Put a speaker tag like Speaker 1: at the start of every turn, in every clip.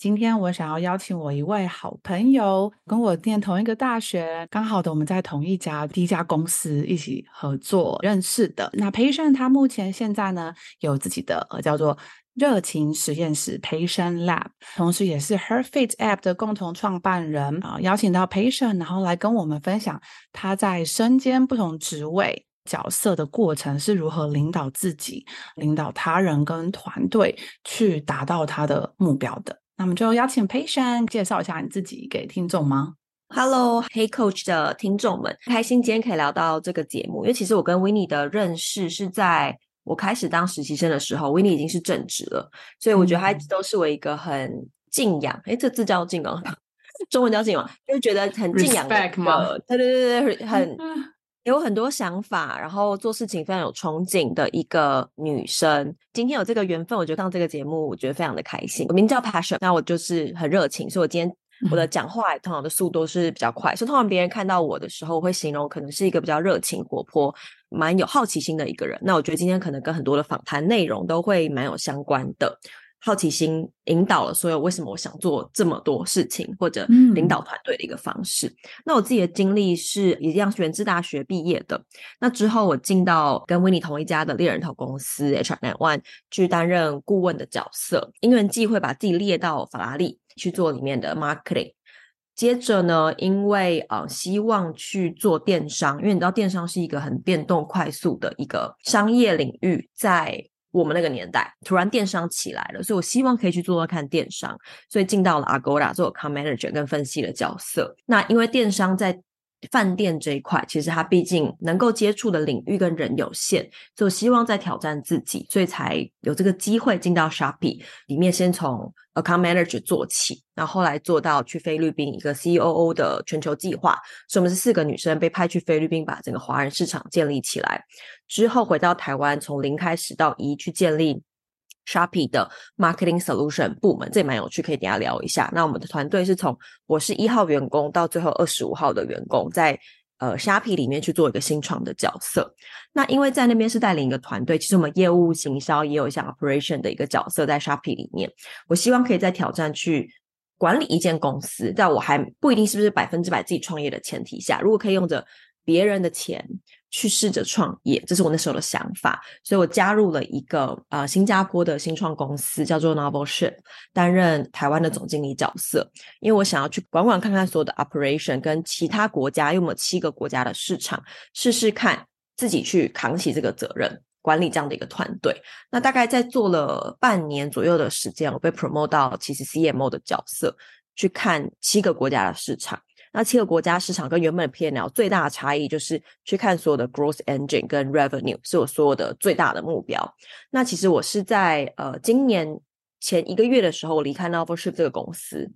Speaker 1: 今天我想要邀请我一位好朋友，跟我念同一个大学，刚好的我们在同一家第一家公司一起合作认识的。那 Patient 他目前现在呢有自己的呃叫做热情实验室 Patient Lab，同时也是 HerFit App 的共同创办人啊。邀请到 Patient，然后来跟我们分享他在身兼不同职位角色的过程是如何领导自己、领导他人跟团队去达到他的目标的。那我们就邀请 Patient 介绍一下你自己给听众吗
Speaker 2: ？Hello，Hey Coach 的听众们，开心今天可以聊到这个节目，因为其实我跟 Winnie 的认识是在我开始当实习生的时候，Winnie 已经是正职了，所以我觉得他一直都是我一个很敬仰，哎、嗯，这字叫敬仰，中文叫敬仰，就觉得很敬仰的？对对对对，很。有很多想法，然后做事情非常有憧憬的一个女生。今天有这个缘分，我觉得上这个节目，我觉得非常的开心。我名叫 Passion，那我就是很热情，所以我今天我的讲话通常的速度是比较快，所以通常别人看到我的时候，我会形容可能是一个比较热情、活泼、蛮有好奇心的一个人。那我觉得今天可能跟很多的访谈内容都会蛮有相关的。好奇心引导了所有为什么我想做这么多事情，或者领导团队的一个方式。嗯、那我自己的经历是一样，是源自大学毕业的。那之后我进到跟 Winnie 同一家的猎人头公司 HR n One 去担任顾问的角色，因缘际会把自己列到法拉利去做里面的 marketing。接着呢，因为呃希望去做电商，因为你知道电商是一个很变动快速的一个商业领域，在。我们那个年代突然电商起来了，所以我希望可以去做做看电商，所以进到了 Agoda 做 com manager 跟分析的角色。那因为电商在饭店这一块，其实它毕竟能够接触的领域跟人有限，就希望在挑战自己，所以才有这个机会进到 Shopee 里面，先从 Account Manager 做起，然后后来做到去菲律宾一个 COO 的全球计划，所以我们是四个女生被派去菲律宾，把整个华人市场建立起来，之后回到台湾，从零开始到一去建立。Shopee 的 Marketing Solution 部门，这也蛮有趣，可以等下聊一下。那我们的团队是从我是一号员工到最后二十五号的员工，在呃 Shopee 里面去做一个新创的角色。那因为在那边是带领一个团队，其实我们业务行销也有一项 Operation 的一个角色在 Shopee 里面。我希望可以在挑战去管理一间公司，在我还不一定是不是百分之百自己创业的前提下，如果可以用着别人的钱。去试着创业，这是我那时候的想法，所以我加入了一个呃新加坡的新创公司，叫做 Novel Ship，担任台湾的总经理角色。因为我想要去管管看看所有的 operation，跟其他国家，因为我们有七个国家的市场，试试看自己去扛起这个责任，管理这样的一个团队。那大概在做了半年左右的时间，我被 promote 到其实 CMO 的角色，去看七个国家的市场。那七个国家市场跟原本的 P&L 最大的差异就是去看所有的 growth engine 跟 revenue 是我所有的最大的目标。那其实我是在呃今年前一个月的时候，离开 Novelship 这个公司，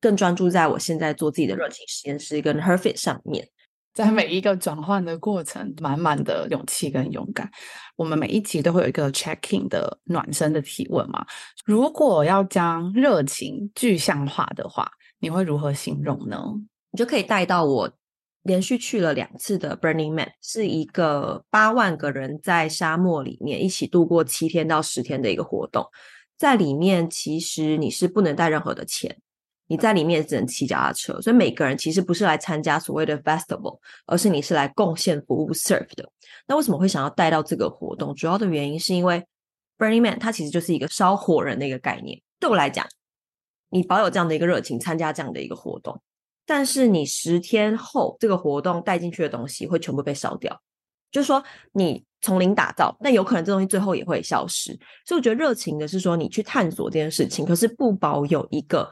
Speaker 2: 更专注在我现在做自己的热情实验室跟 HerFit 上面。
Speaker 1: 在每一个转换的过程，满满的勇气跟勇敢。我们每一集都会有一个 checking 的暖身的提问嘛。如果要将热情具象化的话，你会如何形容呢？
Speaker 2: 你就可以带到我连续去了两次的 Burning Man，是一个八万个人在沙漠里面一起度过七天到十天的一个活动。在里面，其实你是不能带任何的钱，你在里面只能骑脚踏车。所以每个人其实不是来参加所谓的 festival，而是你是来贡献服务 serve 的。那为什么会想要带到这个活动？主要的原因是因为 Burning Man 它其实就是一个烧火人的一个概念。对我来讲，你保有这样的一个热情，参加这样的一个活动。但是你十天后这个活动带进去的东西会全部被烧掉，就是说你从零打造，那有可能这东西最后也会消失。所以我觉得热情的是说你去探索这件事情，可是不保有一个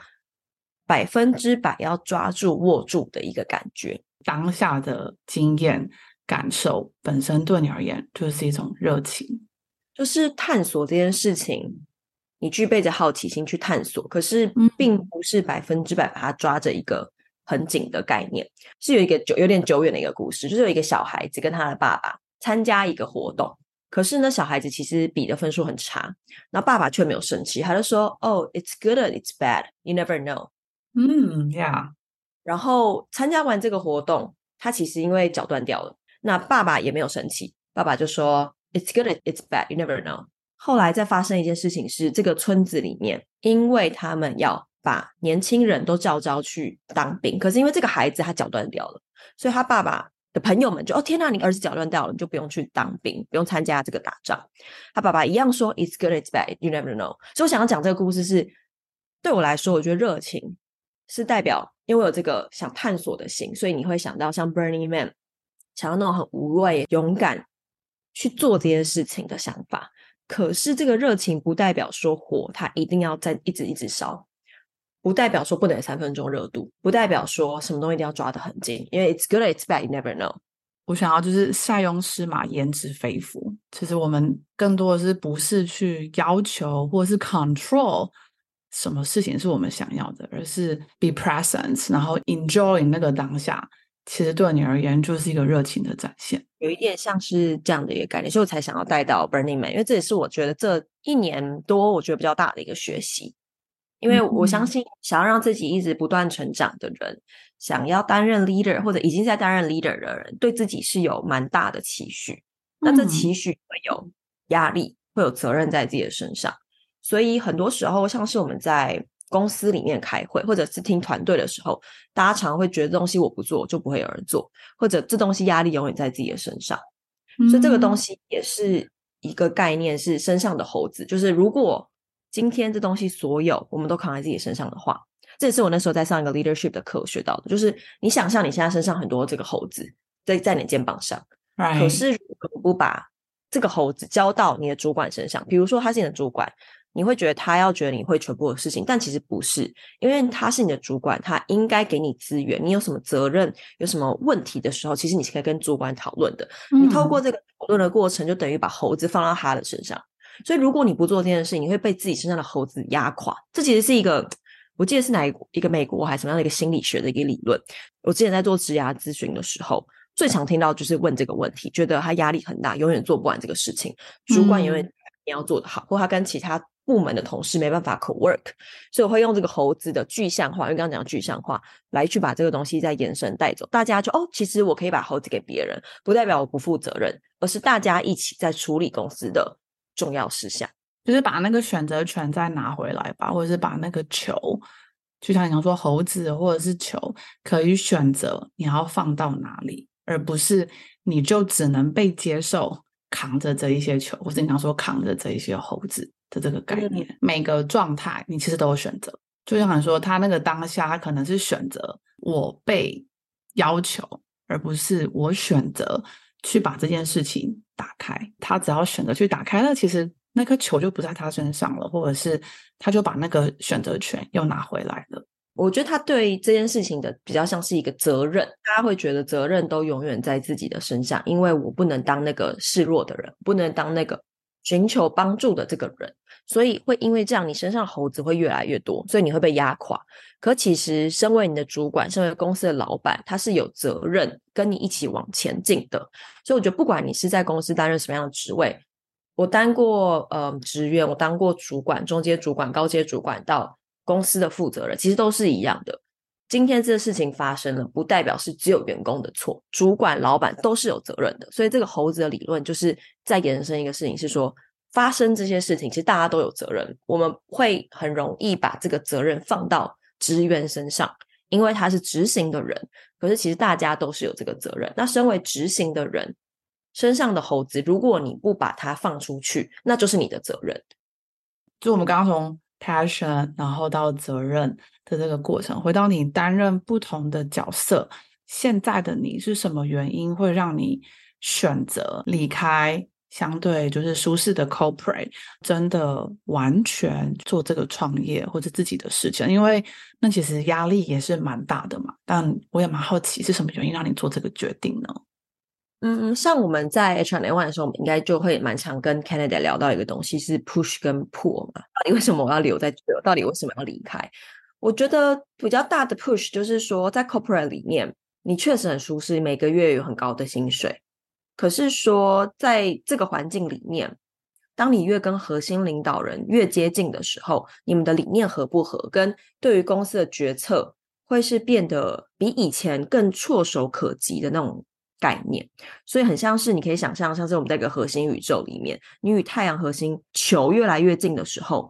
Speaker 2: 百分之百要抓住握住的一个感觉。
Speaker 1: 当下的经验感受本身对你而言就是一种热情，
Speaker 2: 就是探索这件事情。你具备着好奇心去探索，可是并不是百分之百把它抓着一个很紧的概念。是有一个久有点久远的一个故事，就是有一个小孩子跟他的爸爸参加一个活动，可是呢，小孩子其实比的分数很差，那爸爸却没有生气，他就说：“Oh, it's good, it's bad, you never know。”
Speaker 1: 嗯，Yeah。
Speaker 2: 然后参加完这个活动，他其实因为脚断掉了，那爸爸也没有生气，爸爸就说。It's good, it's bad. You never know. 后来再发生一件事情是，这个村子里面，因为他们要把年轻人都叫招去当兵，可是因为这个孩子他脚断掉了，所以他爸爸的朋友们就哦天哪，你儿子脚断掉了，你就不用去当兵，不用参加这个打仗。他爸爸一样说，It's good, it's bad. You never know. 所以我想要讲这个故事是，对我来说，我觉得热情是代表，因为我有这个想探索的心，所以你会想到像 Burning Man，想要那种很无畏、勇敢。去做这些事情的想法，可是这个热情不代表说火它一定要在一直一直烧，不代表说不能三分钟热度，不代表说什么东西一定要抓得很紧，因为 it's good it's bad you never know。
Speaker 1: 我想要就是塞翁失马焉知非福，其实我们更多的是不是去要求或是 control 什么事情是我们想要的，而是 be present，然后 enjoy 那个当下。其实对你而言就是一个热情的展现，
Speaker 2: 有一点像是这样的一个概念，所以我才想要带到 Burning Man，因为这也是我觉得这一年多我觉得比较大的一个学习。因为我相信，想要让自己一直不断成长的人，嗯、想要担任 leader 或者已经在担任 leader 的人，对自己是有蛮大的期许。嗯、那这期许会有压力，会有责任在自己的身上，所以很多时候像是我们在。公司里面开会，或者是听团队的时候，大家常常会觉得这东西我不做就不会有人做，或者这东西压力永远在自己的身上。嗯、所以这个东西也是一个概念，是身上的猴子。就是如果今天这东西所有我们都扛在自己身上的话，这也是我那时候在上一个 leadership 的课学到的。就是你想象你现在身上很多这个猴子在在你肩膀上.可是如果不把这个猴子交到你的主管身上，比如说他是你的主管。你会觉得他要觉得你会全部的事情，但其实不是，因为他是你的主管，他应该给你资源。你有什么责任、有什么问题的时候，其实你是可以跟主管讨论的。嗯、你透过这个讨论的过程，就等于把猴子放到他的身上。所以，如果你不做这件事，你会被自己身上的猴子压垮。这其实是一个，我记得是哪一一个美国还是什么样的一个心理学的一个理论。我之前在做职涯咨询的时候，最常听到就是问这个问题，觉得他压力很大，永远做不完这个事情，主管永远你要做得好，或他跟其他。部门的同事没办法 co-work，所以我会用这个猴子的具象化，因为刚刚讲的具象化来去把这个东西再延伸带走。大家就哦，其实我可以把猴子给别人，不代表我不负责任，而是大家一起在处理公司的重要事项，
Speaker 1: 就是把那个选择权再拿回来吧，或者是把那个球，就像你刚说猴子或者是球，可以选择你要放到哪里，而不是你就只能被接受扛着这一些球，或者你刚说扛着这一些猴子。的这个概念，嗯、每个状态你其实都有选择。就像你说，他那个当下，他可能是选择我被要求，而不是我选择去把这件事情打开。他只要选择去打开，那其实那颗球就不在他身上了，或者是他就把那个选择权又拿回来了。
Speaker 2: 我觉得他对这件事情的比较像是一个责任，他会觉得责任都永远在自己的身上，因为我不能当那个示弱的人，不能当那个寻求帮助的这个人。所以会因为这样，你身上猴子会越来越多，所以你会被压垮。可其实，身为你的主管，身为公司的老板，他是有责任跟你一起往前进的。所以我觉得，不管你是在公司担任什么样的职位，我当过呃职员，我当过主管、中阶主管、高阶主管，到公司的负责人，其实都是一样的。今天这个事情发生了，不代表是只有员工的错，主管、老板都是有责任的。所以这个猴子的理论，就是在延伸一个事情，是说。发生这些事情，其实大家都有责任。我们会很容易把这个责任放到职员身上，因为他是执行的人。可是其实大家都是有这个责任。那身为执行的人身上的猴子，如果你不把它放出去，那就是你的责任。
Speaker 1: 就我们刚刚从 passion，然后到责任的这个过程，回到你担任不同的角色，现在的你是什么原因会让你选择离开？相对就是舒适的 corporate，真的完全做这个创业或者自己的事情，因为那其实压力也是蛮大的嘛。但我也蛮好奇，是什么原因让你做这个决定呢？
Speaker 2: 嗯，像我们在 H1N1 的时候，我们应该就会蛮常跟 Canada 聊到一个东西，是 push 跟 pull 嘛。到底为什么我要留在这？到底为什么要离开？我觉得比较大的 push 就是说，在 corporate 里面，你确实很舒适，每个月有很高的薪水。可是说，在这个环境里面，当你越跟核心领导人越接近的时候，你们的理念合不合，跟对于公司的决策，会是变得比以前更措手可及的那种。概念，所以很像是你可以想象，像是我们在一个核心宇宙里面，你与太阳核心球越来越近的时候，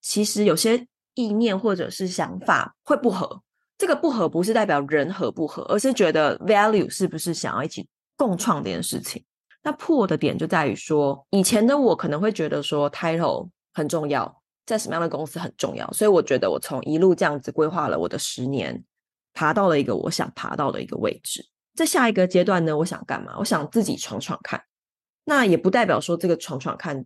Speaker 2: 其实有些意念或者是想法会不合。这个不合不是代表人合不合，而是觉得 value 是不是想要一起共创这件事情。那破的点就在于说，以前的我可能会觉得说 title 很重要，在什么样的公司很重要，所以我觉得我从一路这样子规划了我的十年，爬到了一个我想爬到的一个位置。在下一个阶段呢，我想干嘛？我想自己闯闯看。那也不代表说这个闯闯看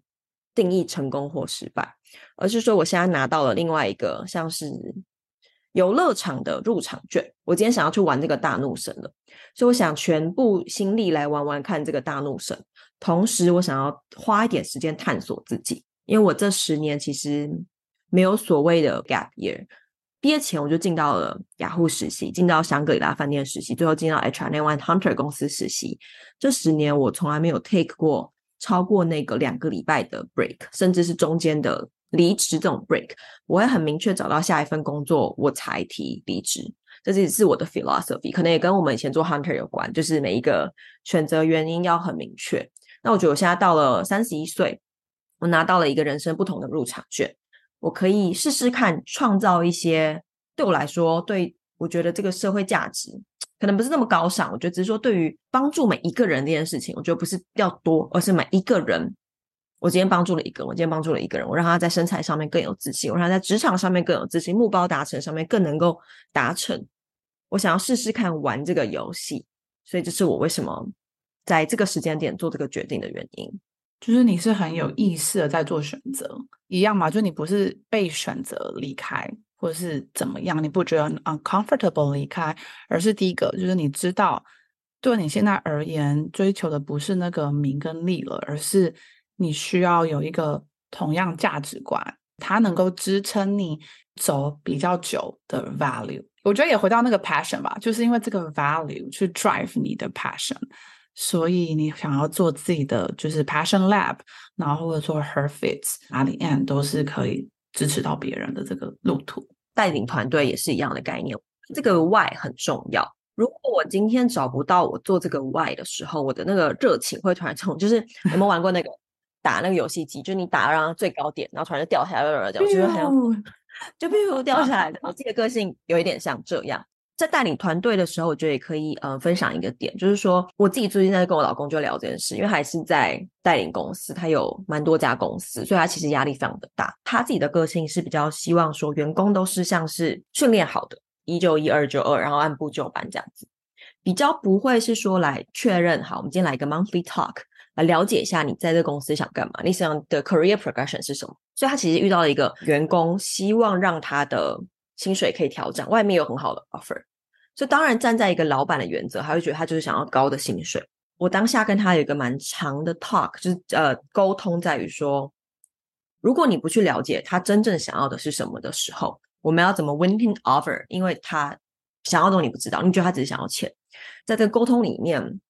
Speaker 2: 定义成功或失败，而是说我现在拿到了另外一个像是游乐场的入场券。我今天想要去玩这个大怒神了，所以我想全部心力来玩玩看这个大怒神。同时，我想要花一点时间探索自己，因为我这十年其实没有所谓的 gap year。毕业前我就进到了雅虎实习，进到香格里拉饭店实习，最后进到 H1N1 Hunter 公司实习。这十年我从来没有 take 过超过那个两个礼拜的 break，甚至是中间的离职这种 break。我会很明确找到下一份工作，我才提离职。这是是我的 philosophy，可能也跟我们以前做 Hunter 有关，就是每一个选择原因要很明确。那我觉得我现在到了三十一岁，我拿到了一个人生不同的入场券。我可以试试看创造一些对我来说，对我觉得这个社会价值可能不是那么高尚。我觉得只是说，对于帮助每一个人这件事情，我觉得不是要多，而是每一个人。我今天帮助了一个，我今天帮助了一个人，我让他在身材上面更有自信，我让他在职场上面更有自信，目标达成上面更能够达成。我想要试试看玩这个游戏，所以这是我为什么在这个时间点做这个决定的原因。
Speaker 1: 就是你是很有意识的在做选择，一样嘛？就你不是被选择离开，或者是怎么样？你不觉得 uncomfortable 离开，而是第一个，就是你知道，对你现在而言，追求的不是那个名跟利了，而是你需要有一个同样价值观，它能够支撑你走比较久的 value。我觉得也回到那个 passion 吧，就是因为这个 value 去 drive 你的 passion。所以你想要做自己的就是 passion lab，然后或者做 her fits，哪里 end 都是可以支持到别人的这个路途。
Speaker 2: 带领团队也是一样的概念，这个 why 很重要。如果我今天找不到我做这个 why 的时候，我的那个热情会突然从。就是 有没有玩过那个打那个游戏机？就你打到最高点，然后突然就掉下来了，这样就是很就比如掉下来的。我 自己的个性有一点像这样。在带领团队的时候，我觉得也可以呃分享一个点，就是说我自己最近在跟我老公就聊这件事，因为还是在带领公司，他有蛮多家公司，所以他其实压力非常的大。他自己的个性是比较希望说员工都是像是训练好的，一就一，二就二，然后按部就班这样子，比较不会是说来确认好，我们今天来一个 monthly talk 来了解一下你在这个公司想干嘛，你想的 career progression 是什么。所以他其实遇到了一个员工，希望让他的。薪水可以调整，外面有很好的 offer，所以当然站在一个老板的原则，他会觉得他就是想要高的薪水。我当下跟他有一个蛮长的 talk，就是呃沟通在于说，如果你不去了解他真正想要的是什么的时候，我们要怎么 win him offer？因为他想要的东西你不知道，你觉得他只是想要钱，在这个沟通里面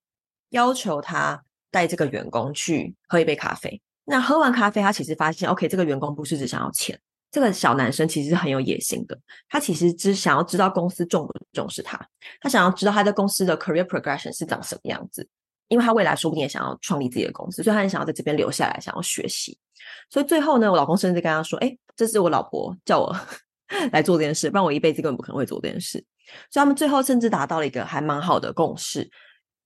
Speaker 2: 要求他带这个员工去喝一杯咖啡。那喝完咖啡，他其实发现，OK，这个员工不是只想要钱。这个小男生其实是很有野心的，他其实只想要知道公司重不重视他，他想要知道他在公司的 career progression 是长什么样子，因为他未来说不定也想要创立自己的公司，所以他很想要在这边留下来，想要学习。所以最后呢，我老公甚至跟他说：“哎，这是我老婆叫我 来做这件事，不然我一辈子根本不可能会做这件事。”所以他们最后甚至达到了一个还蛮好的共识，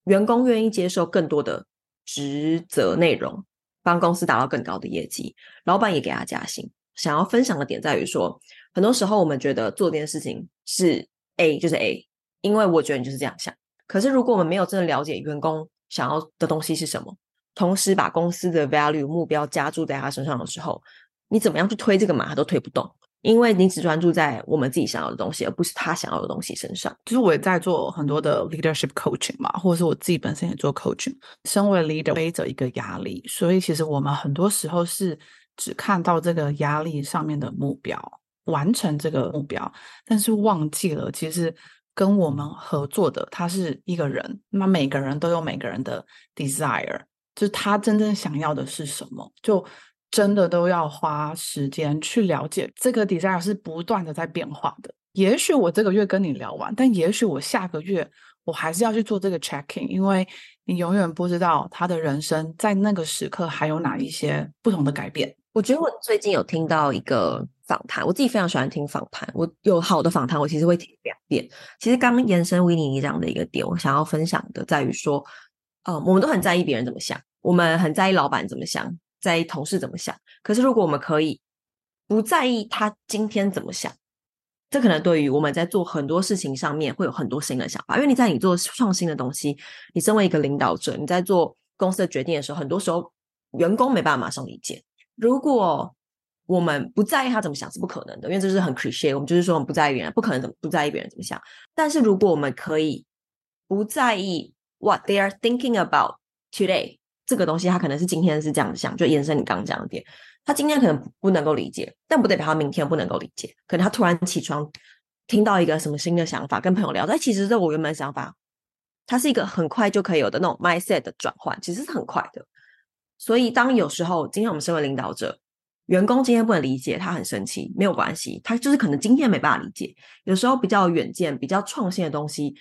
Speaker 2: 员工愿意接受更多的职责内容，帮公司达到更高的业绩，老板也给他加薪。想要分享的点在于说，很多时候我们觉得做这件事情是 A 就是 A，因为我觉得你就是这样想。可是如果我们没有真的了解员工想要的东西是什么，同时把公司的 value 目标加注在他身上的时候，你怎么样去推这个马，他都推不动。因为你只专注在我们自己想要的东西，而不是他想要的东西身上。
Speaker 1: 其实我也在做很多的 leadership coaching 嘛，或者是我自己本身也做 coaching。身为 leader 背着一个压力，所以其实我们很多时候是只看到这个压力上面的目标，完成这个目标，但是忘记了其实跟我们合作的他是一个人，那每个人都有每个人的 desire，就是他真正想要的是什么，就。真的都要花时间去了解这个 desire 是不断的在变化的。也许我这个月跟你聊完，但也许我下个月我还是要去做这个 checking，因为你永远不知道他的人生在那个时刻还有哪一些不同的改变。
Speaker 2: 我觉得我最近有听到一个访谈，我自己非常喜欢听访谈。我有好的访谈，我其实会听两遍。其实刚延伸 Winnie 这样的一个点，我想要分享的在于说，呃，我们都很在意别人怎么想，我们很在意老板怎么想。在意同事怎么想，可是如果我们可以不在意他今天怎么想，这可能对于我们在做很多事情上面会有很多新的想法。因为你在你做创新的东西，你身为一个领导者，你在做公司的决定的时候，很多时候员工没办法马上理解。如果我们不在意他怎么想是不可能的，因为这是很 cliche 我们就是说我们不在意别人，不可能怎么不在意别人怎么想。但是如果我们可以不在意 what they are thinking about today。这个东西他可能是今天是这样想，就延伸你刚刚讲的点，他今天可能不能够理解，但不代表他明天不能够理解。可能他突然起床听到一个什么新的想法，跟朋友聊，但其实这我原本想法，它是一个很快就可以有的那种 mindset 的转换，其实是很快的。所以当有时候今天我们身为领导者，员工今天不能理解，他很生气，没有关系，他就是可能今天没办法理解。有时候比较远见、比较创新的东西。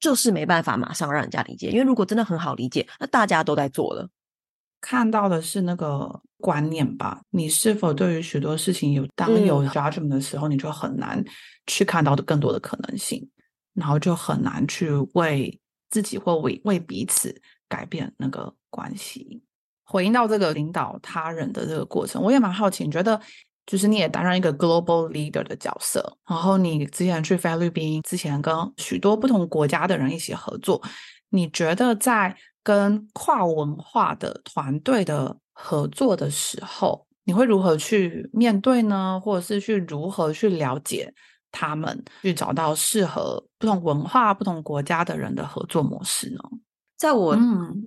Speaker 2: 就是没办法马上让人家理解，因为如果真的很好理解，那大家都在做了。
Speaker 1: 看到的是那个观念吧，你是否对于许多事情有当有 judgment 的时候，嗯、你就很难去看到的更多的可能性，然后就很难去为自己或为为彼此改变那个关系。回应到这个领导他人的这个过程，我也蛮好奇，你觉得？就是你也担任一个 global leader 的角色，然后你之前去菲律宾，之前跟许多不同国家的人一起合作，你觉得在跟跨文化的团队的合作的时候，你会如何去面对呢？或者是去如何去了解他们，去找到适合不同文化、不同国家的人的合作模式呢？
Speaker 2: 在我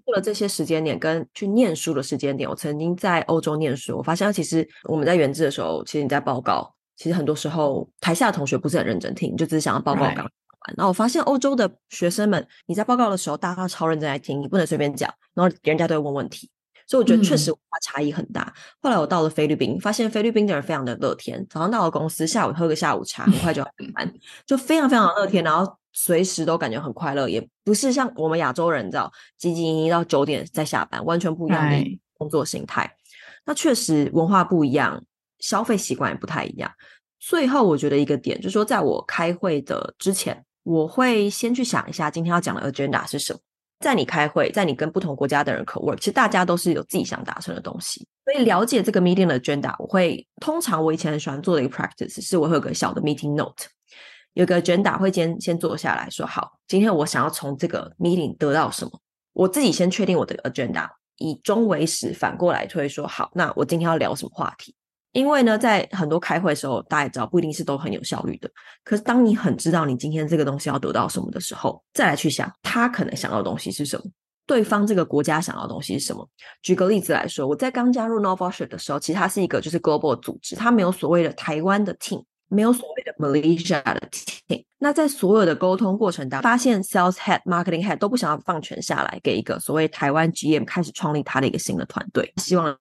Speaker 2: 过了这些时间点跟去念书的时间点，嗯、我曾经在欧洲念书，我发现其实我们在原制的时候，其实你在报告，其实很多时候台下的同学不是很认真听，就只是想要报告刚完。Right. 然后我发现欧洲的学生们，你在报告的时候，大家超认真在听，你不能随便讲，然后人家都会问问题。所以我觉得确实文化差异很大。嗯、后来我到了菲律宾，发现菲律宾的人非常的乐天，早上到了公司，下午喝个下午茶，很快就要上班，就非常非常乐天，然后随时都感觉很快乐，也不是像我们亚洲人，你知道，汲汲营营到九点再下班，完全不一样的工作心态。那确实文化不一样，消费习惯也不太一样。最后我觉得一个点就是说，在我开会的之前，我会先去想一下今天要讲的 agenda 是什么。在你开会，在你跟不同国家的人 co-work，其实大家都是有自己想达成的东西。所以了解这个 meeting 的 agenda，我会通常我以前很喜欢做的一个 practice 是，我会有个小的 meeting note，有个 agenda 会先先坐下来说，好，今天我想要从这个 meeting 得到什么，我自己先确定我的 agenda，以终为始，反过来推说，好，那我今天要聊什么话题？因为呢，在很多开会的时候，大家也知道不一定是都很有效率的。可是，当你很知道你今天这个东西要得到什么的时候，再来去想他可能想要的东西是什么，对方这个国家想要的东西是什么。举个例子来说，我在刚加入 NovaShare 的时候，其实它是一个就是 global 组织，它没有所谓的台湾的 team，没有所谓的 Malaysia 的 team。那在所有的沟通过程当中，发现 Sales Head、Marketing Head 都不想要放权下来给一个所谓台湾 GM 开始创立他的一个新的团队，希望。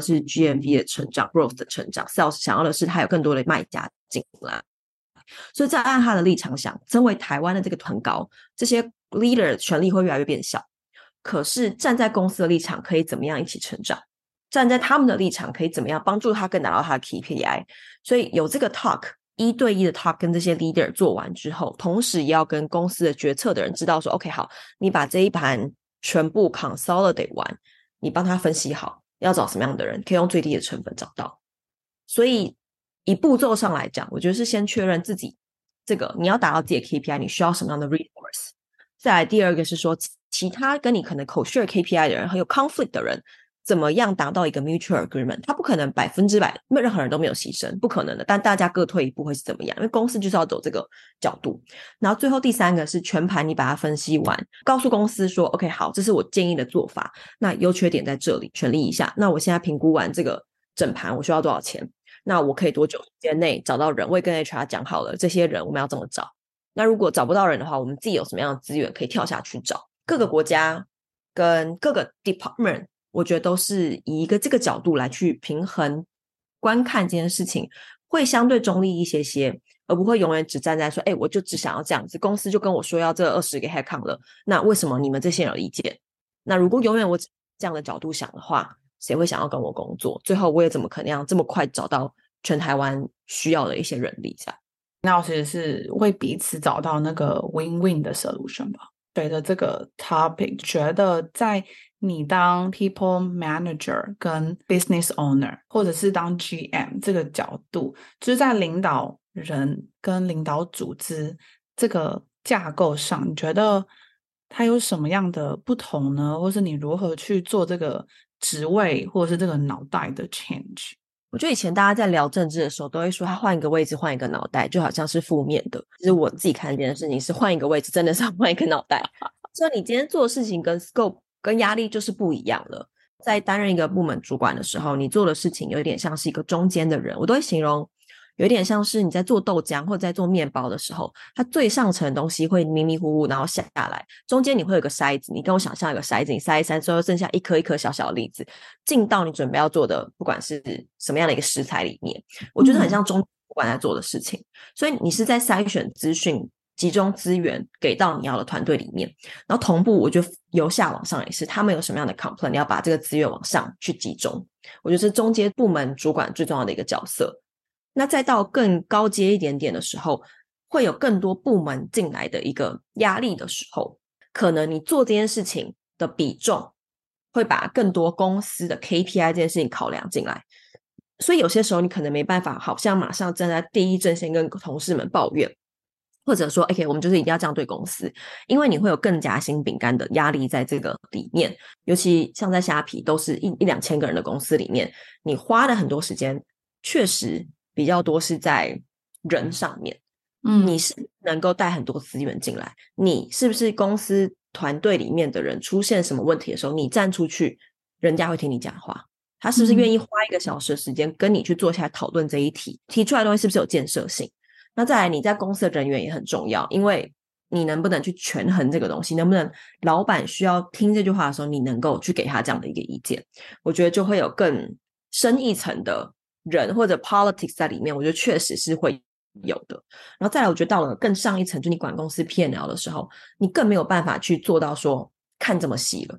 Speaker 2: 是 GMV 的成长，growth 的成长，sales 想要的是他有更多的卖家进来，所以在按他的立场想，身为台湾的这个团高，这些 leader 权力会越来越变小。可是站在公司的立场，可以怎么样一起成长？站在他们的立场，可以怎么样帮助他更拿到他的 KPI？所以有这个 talk 一对一的 talk 跟这些 leader 做完之后，同时也要跟公司的决策的人知道说，OK，好，你把这一盘全部 consolidate 完，你帮他分析好。要找什么样的人，可以用最低的成本找到。所以以步骤上来讲，我觉得是先确认自己这个你要达到自己的 KPI，你需要什么样的 resource。再来第二个是说，其他跟你可能 co-share KPI 的人，很有 conflict 的人，怎么样达到一个 mutual agreement？他不可能百分之百，任何人都没有牺牲，不可能的。但大家各退一步会是怎么样？因为公司就是要走这个角度。然后最后第三个是全盘，你把它分析完，告诉公司说：“OK，好，这是我建议的做法。那优缺点在这里，权利一下。那我现在评估完这个整盘，我需要多少钱？那我可以多久时间内找到人？我也跟 HR 讲好了，这些人我们要怎么找？那如果找不到人的话，我们自己有什么样的资源可以跳下去找？各个国家跟各个 department。”我觉得都是以一个这个角度来去平衡观看这件事情，会相对中立一些些，而不会永远只站在说，哎，我就只想要这样子，公司就跟我说要这二十个 headcount 了，那为什么你们这些人有意见？那如果永远我这样的角度想的话，谁会想要跟我工作？最后我也怎么可能要这么快找到全台湾需要的一些人力？这样，
Speaker 1: 那我其实是为彼此找到那个 win-win 的 solution 吧。随着这个 topic，觉得在你当 people manager 跟 business owner，或者是当 GM 这个角度，就是在领导人跟领导组织这个架构上，你觉得它有什么样的不同呢？或是你如何去做这个职位或者是这个脑袋的 change？
Speaker 2: 我觉得以前大家在聊政治的时候，都会说他换一个位置，换一个脑袋，就好像是负面的。其实我自己看这件事情是换一个位置，真的是要换一个脑袋。所以你今天做的事情跟 scope。跟压力就是不一样了。在担任一个部门主管的时候，你做的事情有一点像是一个中间的人，我都会形容有点像是你在做豆浆或者在做面包的时候，它最上层的东西会迷迷糊糊，然后下来，中间你会有个筛子，你跟我想象一个筛子，你筛一筛之后剩下一颗一颗小小的粒子，进到你准备要做的不管是什么样的一个食材里面，我觉得很像中主管在做的事情，嗯、所以你是在筛选资讯。集中资源给到你要的团队里面，然后同步，我觉得由下往上也是，他们有什么样的 complain，你要把这个资源往上去集中。我觉得是中间部门主管最重要的一个角色。那再到更高阶一点点的时候，会有更多部门进来的一个压力的时候，可能你做这件事情的比重会把更多公司的 KPI 这件事情考量进来，所以有些时候你可能没办法，好像马上站在第一阵线跟同事们抱怨。或者说，OK，我们就是一定要这样对公司，因为你会有更夹心饼干的压力在这个里面。尤其像在虾皮，都是一一两千个人的公司里面，你花的很多时间，确实比较多是在人上面。嗯，你是能够带很多资源进来，你是不是公司团队里面的人出现什么问题的时候，你站出去，人家会听你讲话。他是不是愿意花一个小时的时间跟你去坐下来讨论这一题，提出来的东西是不是有建设性？那再来，你在公司的人员也很重要，因为你能不能去权衡这个东西，能不能老板需要听这句话的时候，你能够去给他这样的一个意见，我觉得就会有更深一层的人或者 politics 在里面，我觉得确实是会有的。然后再来，我觉得到了更上一层，就你管公司 P&L 的时候，你更没有办法去做到说看这么细了，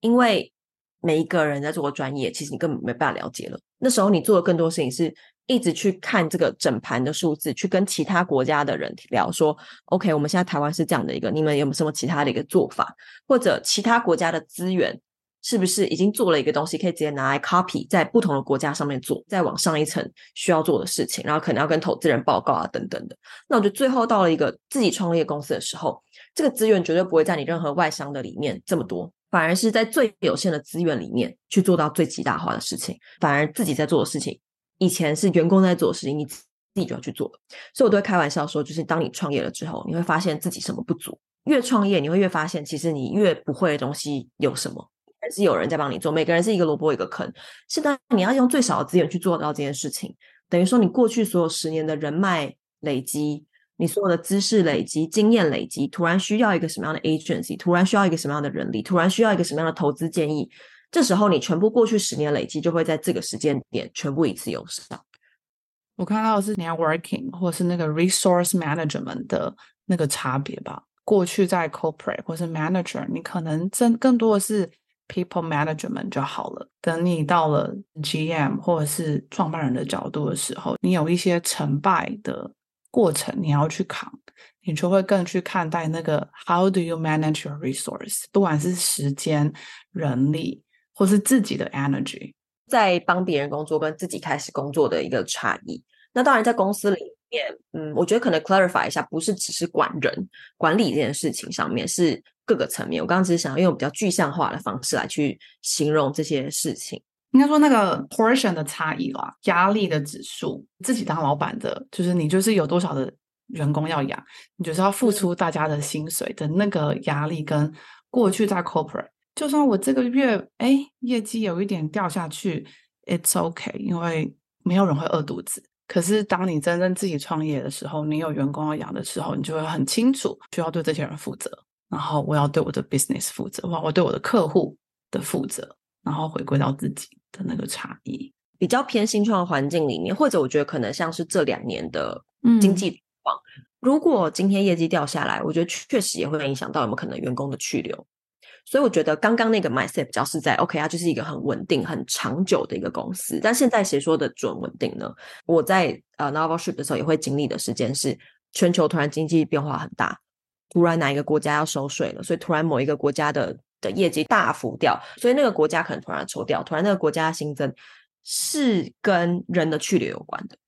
Speaker 2: 因为每一个人在做专业，其实你根本没办法了解了。那时候你做的更多事情是。一直去看这个整盘的数字，去跟其他国家的人聊说，OK，我们现在台湾是这样的一个，你们有没有什么其他的一个做法？或者其他国家的资源是不是已经做了一个东西，可以直接拿来 copy，在不同的国家上面做，再往上一层需要做的事情，然后可能要跟投资人报告啊等等的。那我觉得最后到了一个自己创业公司的时候，这个资源绝对不会在你任何外商的里面这么多，反而是在最有限的资源里面去做到最极大化的事情，反而自己在做的事情。以前是员工在做的事情，你自己就要去做。所以我都会开玩笑说，就是当你创业了之后，你会发现自己什么不足。越创业，你会越发现，其实你越不会的东西有什么，还是有人在帮你做。每个人是一个萝卜一个坑。现在你要用最少的资源去做到这件事情，等于说你过去所有十年的人脉累积，你所有的知识累积、经验累积，突然需要一个什么样的 agency，突然需要一个什么样的人力，突然需要一个什么样的投资建议。这时候，你全部过去十年累积，就会在这个时间点全部一次用上。
Speaker 1: 我看到的是 networking 或是那个 resource management 的那个差别吧。过去在 corporate 或是 manager，你可能真更多的是 people management 就好了。等你到了 GM 或者是创办人的角度的时候，你有一些成败的过程你要去扛，你就会更去看待那个 how do you manage your resource，不管是时间、人力。或是自己的 energy，
Speaker 2: 在帮别人工作跟自己开始工作的一个差异。那当然，在公司里面，嗯，我觉得可能 clarify 一下，不是只是管人、管理这件事情上面，是各个层面。我刚刚只是想要用比较具象化的方式来去形容这些事情。
Speaker 1: 应该说那个 portion 的差异啦，压力的指数，自己当老板的，就是你就是有多少的员工要养，你就是要付出大家的薪水的那个压力，跟过去在 corporate，就算我这个月哎业绩有一点掉下去，it's okay，因为没有人会饿肚子。可是当你真正自己创业的时候，你有员工要养的时候，你就会很清楚需要对这些人负责，然后我要对我的 business 负责，或我对我的客户的负责，然后回归到自己的那个差异。
Speaker 2: 比较偏新创的环境里面，或者我觉得可能像是这两年的经济状况，嗯、如果今天业绩掉下来，我觉得确实也会影响到有没有可能员工的去留。所以我觉得刚刚那个 mindset 比较是在 OK，它就是一个很稳定、很长久的一个公司。但现在谁说的准稳定呢？我在呃 Novelship 的时候也会经历的时间是全球突然经济变化很大，突然哪一个国家要收税了，所以突然某一个国家的的业绩大幅掉，所以那个国家可能突然抽掉，突然那个国家新增是跟人的去留有关的。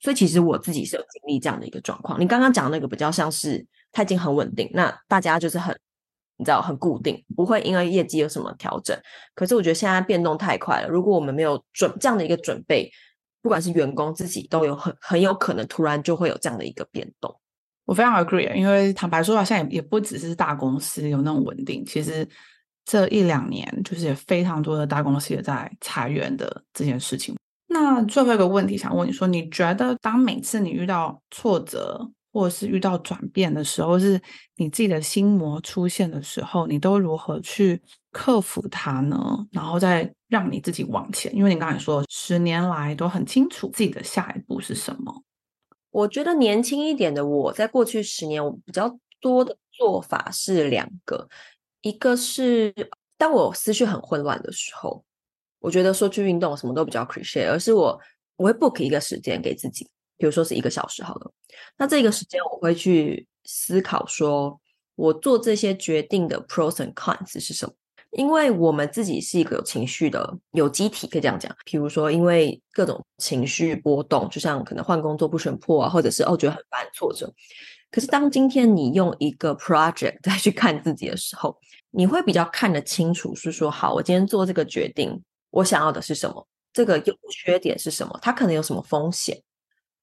Speaker 2: 所以其实我自己是有经历这样的一个状况。你刚刚讲那个比较像是它已经很稳定，那大家就是很。你知道很固定，不会因为业绩有什么调整。可是我觉得现在变动太快了，如果我们没有准这样的一个准备，不管是员工自己都有很很有可能突然就会有这样的一个变动。
Speaker 1: 我非常 agree，因为坦白说好像也也不只是大公司有那种稳定，其实这一两年就是也非常多的大公司也在裁员的这件事情。那最后一个问题想问你说，你觉得当每次你遇到挫折，或者是遇到转变的时候，是你自己的心魔出现的时候，你都如何去克服它呢？然后再让你自己往前。因为你刚才说，十年来都很清楚自己的下一步是什么。
Speaker 2: 我觉得年轻一点的我在过去十年，我比较多的做法是两个，一个是当我思绪很混乱的时候，我觉得说去运动什么都比较 cliché，而是我我会 book 一个时间给自己。比如说是一个小时好了，那这个时间我会去思考，说我做这些决定的 pros and cons 是什么？因为我们自己是一个有情绪的有机体，可以这样讲。比如说，因为各种情绪波动，就像可能换工作不选破啊，或者是哦觉得很烦挫折。可是当今天你用一个 project 再去看自己的时候，你会比较看得清楚，是说好，我今天做这个决定，我想要的是什么？这个优缺点是什么？它可能有什么风险？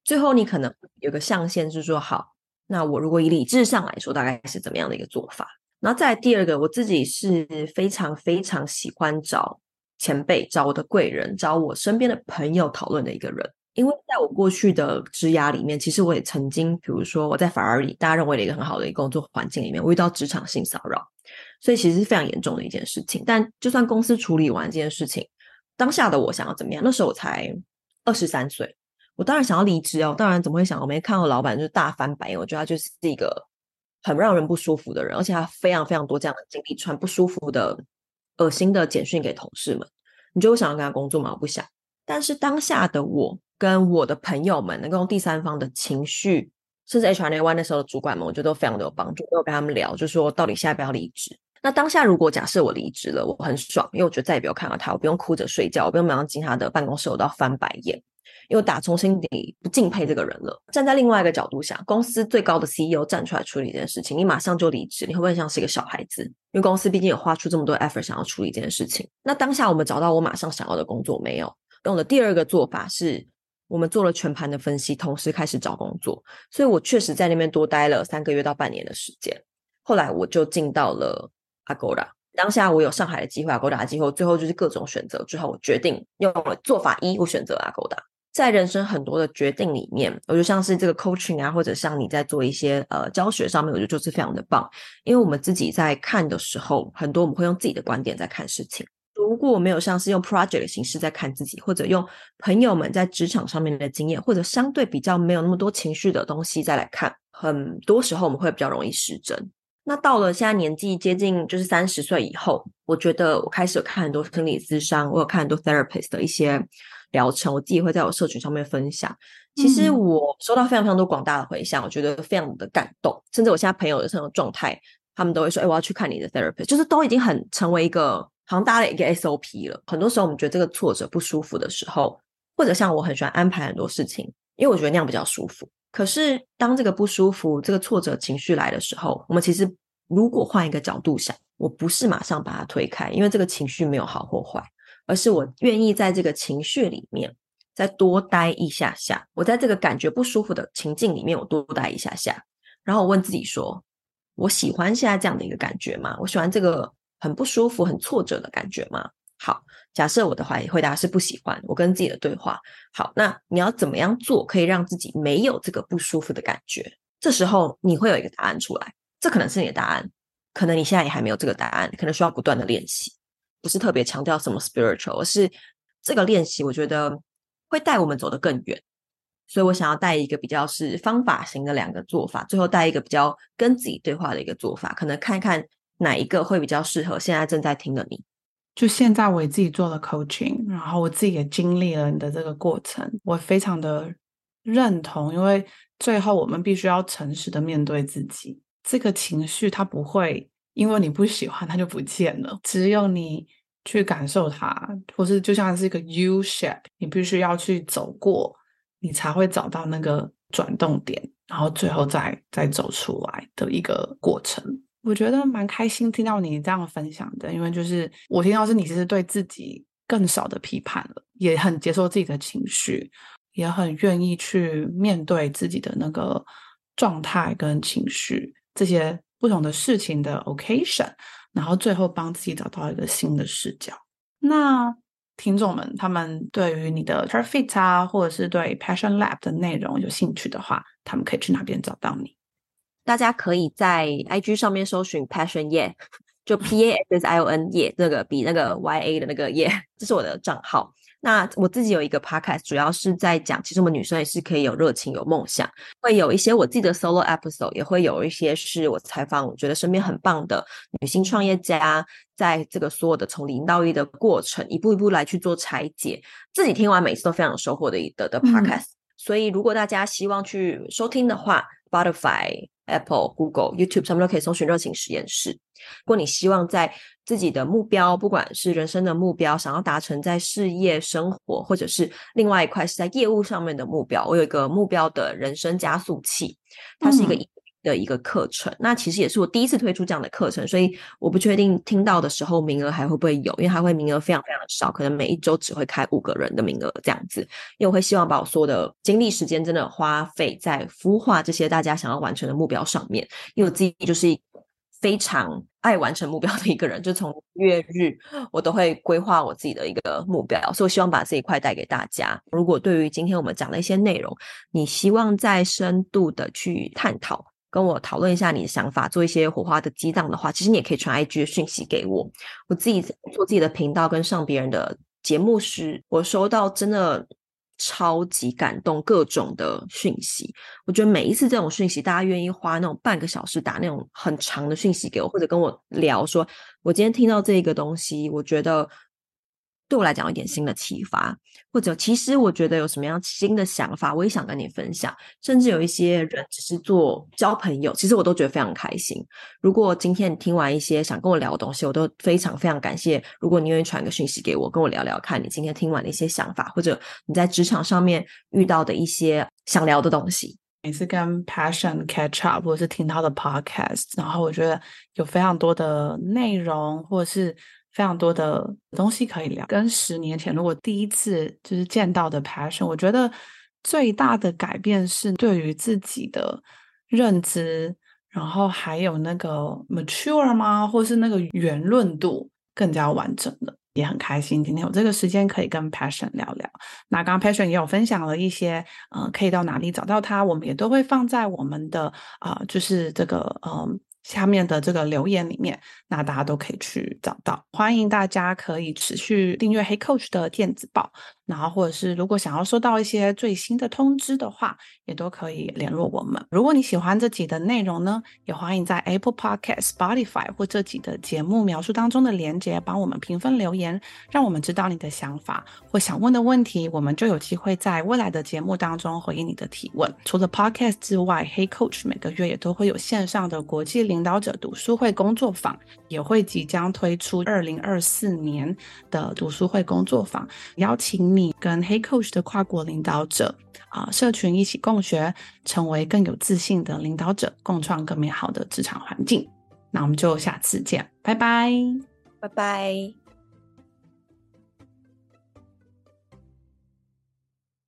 Speaker 2: 最后，你可能有个象限，就是说好，那我如果以理智上来说，大概是怎么样的一个做法？然后再第二个，我自己是非常非常喜欢找前辈、找我的贵人、找我身边的朋友讨论的一个人，因为在我过去的职涯里面，其实我也曾经，比如说我在法拉利，大家认为的一个很好的一个工作环境里面，我遇到职场性骚扰，所以其实是非常严重的一件事情。但就算公司处理完这件事情，当下的我想要怎么样？那时候我才二十三岁。我当然想要离职哦，当然怎么会想？我没看过老板就是大翻白眼，我觉得他就是一个很让人不舒服的人，而且他非常非常多这样的经历，传不舒服的、恶心的简讯给同事们。你觉得我想要跟他工作吗？我不想。但是当下的我跟我的朋友们，能够用第三方的情绪，甚至 HR1 那时候的主管们，我觉得都非常的有帮助。我有跟他们聊，就说到底现在不要离职。那当下如果假设我离职了，我很爽，因为我觉得再也不要看到他，我不用哭着睡觉，我不用马上进他的办公室，我都要翻白眼。又打从心底不敬佩这个人了。站在另外一个角度想，公司最高的 CEO 站出来处理这件事情，你马上就离职，你会不会像是一个小孩子？因为公司毕竟有花出这么多 effort 想要处理这件事情。那当下我们找到我马上想要的工作没有？用的第二个做法是，我们做了全盘的分析，同时开始找工作。所以我确实在那边多待了三个月到半年的时间。后来我就进到了 Agoda。当下我有上海的机会，Agoda 机会，最后就是各种选择之后，我决定用了做法一，我选择 Agoda。在人生很多的决定里面，我觉得像是这个 coaching 啊，或者像你在做一些呃教学上面，我觉得就是非常的棒。因为我们自己在看的时候，很多我们会用自己的观点在看事情。如果没有像是用 project 的形式在看自己，或者用朋友们在职场上面的经验，或者相对比较没有那么多情绪的东西再来看，很多时候我们会比较容易失真。那到了现在年纪接近就是三十岁以后，我觉得我开始有看很多心理咨商，我有看很多 therapist 的一些。疗程，我自己会在我社群上面分享。其实我收到非常非常多广大的回响，我觉得非常的感动。甚至我现在朋友的这种状态，他们都会说：“哎，我要去看你的 therapist。”就是都已经很成为一个好像大家的一个 SOP 了。很多时候我们觉得这个挫折不舒服的时候，或者像我很喜欢安排很多事情，因为我觉得那样比较舒服。可是当这个不舒服、这个挫折情绪来的时候，我们其实如果换一个角度想，我不是马上把它推开，因为这个情绪没有好或坏，而是我愿意在这个情绪里面再多待一下下。我在这个感觉不舒服的情境里面，我多待一下下，然后我问自己说：我喜欢现在这样的一个感觉吗？我喜欢这个很不舒服、很挫折的感觉吗？好，假设我的回回答是不喜欢，我跟自己的对话。好，那你要怎么样做可以让自己没有这个不舒服的感觉？这时候你会有一个答案出来，这可能是你的答案。可能你现在也还没有这个答案，可能需要不断的练习，不是特别强调什么 spiritual，而是这个练习，我觉得会带我们走得更远。所以我想要带一个比较是方法型的两个做法，最后带一个比较跟自己对话的一个做法，可能看看哪一个会比较适合现在正在听的你。
Speaker 1: 就现在我自己做了 coaching，然后我自己也经历了你的这个过程，我非常的认同，因为最后我们必须要诚实的面对自己。这个情绪它不会因为你不喜欢它就不见了，只有你去感受它，或是就像是一个 U shape，你必须要去走过，你才会找到那个转动点，然后最后再再走出来的一个过程。我觉得蛮开心听到你这样分享的，因为就是我听到是你其实对自己更少的批判了，也很接受自己的情绪，也很愿意去面对自己的那个状态跟情绪。这些不同的事情的 occasion，然后最后帮自己找到一个新的视角。那听众们，他们对于你的 Perfect 啊，或者是对 Passion Lab 的内容有兴趣的话，他们可以去哪边找到你？
Speaker 2: 大家可以在 IG 上面搜寻 Passion y e 就 P A S S I O N Yeah，那个比那个 Y A 的那个叶这是我的账号。那我自己有一个 podcast，主要是在讲，其实我们女生也是可以有热情、有梦想，会有一些我自己的 solo episode，也会有一些是我采访我觉得身边很棒的女性创业家，在这个所有的从零到一的过程，一步一步来去做拆解，自己听完每次都非常有收获的一的的 podcast。嗯。所以如果大家希望去收听的话，Spotify。Apple、Google、YouTube 上面都可以搜寻“热情实验室”。如果你希望在自己的目标，不管是人生的目标，想要达成在事业、生活，或者是另外一块是在业务上面的目标，我有一个目标的人生加速器，它是一个。的一个课程，那其实也是我第一次推出这样的课程，所以我不确定听到的时候名额还会不会有，因为它会名额非常非常的少，可能每一周只会开五个人的名额这样子。因为我会希望把我所有的精力时间真的花费在孵化这些大家想要完成的目标上面，因为我自己就是非常爱完成目标的一个人，就从月日我都会规划我自己的一个目标，所以我希望把这一块带给大家。如果对于今天我们讲的一些内容，你希望再深度的去探讨。跟我讨论一下你的想法，做一些火花的激荡的话，其实你也可以传 IG 的讯息给我。我自己做自己的频道跟上别人的节目时，我收到真的超级感动，各种的讯息。我觉得每一次这种讯息，大家愿意花那种半个小时打那种很长的讯息给我，或者跟我聊说，我今天听到这个东西，我觉得。对我来讲，有一点新的启发，或者其实我觉得有什么样新的想法，我也想跟你分享。甚至有一些人只是做交朋友，其实我都觉得非常开心。如果今天你听完一些想跟我聊的东西，我都非常非常感谢。如果你愿意传个讯息给我，跟我聊聊看你今天听完的一些想法，或者你在职场上面遇到的一些想聊的东西。
Speaker 1: 每次跟 Passion catch up，或是听他的 podcast，然后我觉得有非常多的内容，或者是。非常多的东西可以聊，跟十年前如果第一次就是见到的 Passion，我觉得最大的改变是对于自己的认知，然后还有那个 mature 吗，或是那个圆润度更加完整了，也很开心今天有这个时间可以跟 Passion 聊聊。那刚刚 Passion 也有分享了一些，呃，可以到哪里找到他，我们也都会放在我们的啊、就是这个嗯。下面的这个留言里面，那大家都可以去找到。欢迎大家可以持续订阅黑 Coach 的电子报。然后，或者是如果想要收到一些最新的通知的话，也都可以联络我们。如果你喜欢这集的内容呢，也欢迎在 Apple Podcast、Spotify 或这集的节目描述当中的连接帮我们评分留言，让我们知道你的想法或想问的问题，我们就有机会在未来的节目当中回应你的提问。除了 Podcast 之外，Hey Coach 每个月也都会有线上的国际领导者读书会工作坊，也会即将推出二零二四年的读书会工作坊，邀请你。你跟 Hey Coach 的跨国领导者啊，社群一起共学，成为更有自信的领导者，共创更美好的职场环境。那我们就下次见，拜拜，
Speaker 2: 拜拜。